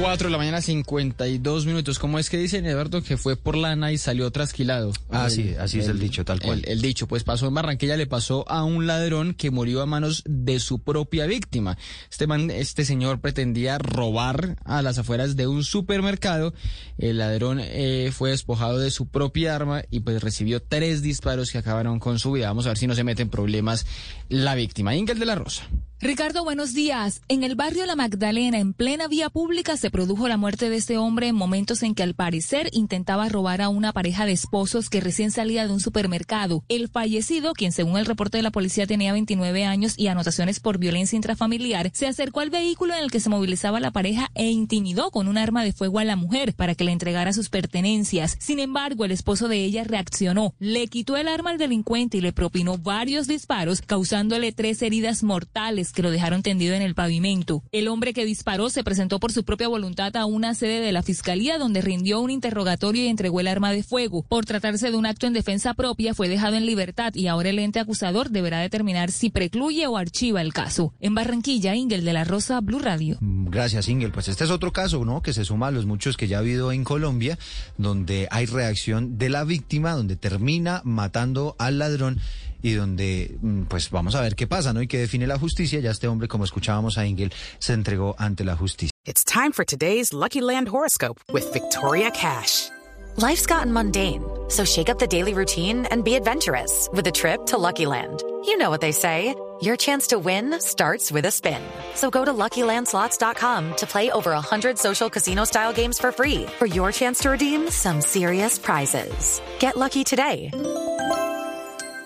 4 de la mañana, 52 minutos. ¿Cómo es que dicen, Eduardo, que fue por lana y salió trasquilado? Ah, sí, así es el dicho, tal cual. El, el dicho, pues pasó en Barranquilla, le pasó a un ladrón que murió a manos de su propia víctima. Este, man, este señor pretendía robar a las afueras de un supermercado. El ladrón eh, fue despojado de su propia arma y pues recibió tres disparos que acabaron con su vida. Vamos a ver si no se mete en problemas la víctima. Ingel de la Rosa. Ricardo, buenos días. En el barrio La Magdalena, en plena vía pública, se produjo la muerte de este hombre en momentos en que al parecer intentaba robar a una pareja de esposos que recién salía de un supermercado. El fallecido, quien según el reporte de la policía tenía 29 años y anotaciones por violencia intrafamiliar, se acercó al vehículo en el que se movilizaba la pareja e intimidó con un arma de fuego a la mujer para que le entregara sus pertenencias. Sin embargo, el esposo de ella reaccionó, le quitó el arma al delincuente y le propinó varios disparos, causándole tres heridas mortales que lo dejaron tendido en el pavimento. El hombre que disparó se presentó por su propia voluntad a una sede de la fiscalía donde rindió un interrogatorio y entregó el arma de fuego. Por tratarse de un acto en defensa propia, fue dejado en libertad y ahora el ente acusador deberá determinar si precluye o archiva el caso. En Barranquilla, Ingel de la Rosa, Blue Radio. Gracias, Ingel. Pues este es otro caso, ¿no? Que se suma a los muchos que ya ha habido en Colombia, donde hay reacción de la víctima, donde termina matando al ladrón y donde, mm, pues vamos a ver qué pasa, ¿no? Y qué define la justicia. Ya este hombre, como escuchábamos a Ingel, se entregó ante la justicia. It's time for today's Lucky Land horoscope with Victoria Cash. Life's gotten mundane, so shake up the daily routine and be adventurous with a trip to Lucky Land. You know what they say. Your chance to win starts with a spin. So go to LuckyLandSlots.com to play over 100 social casino-style games for free for your chance to redeem some serious prizes. Get lucky today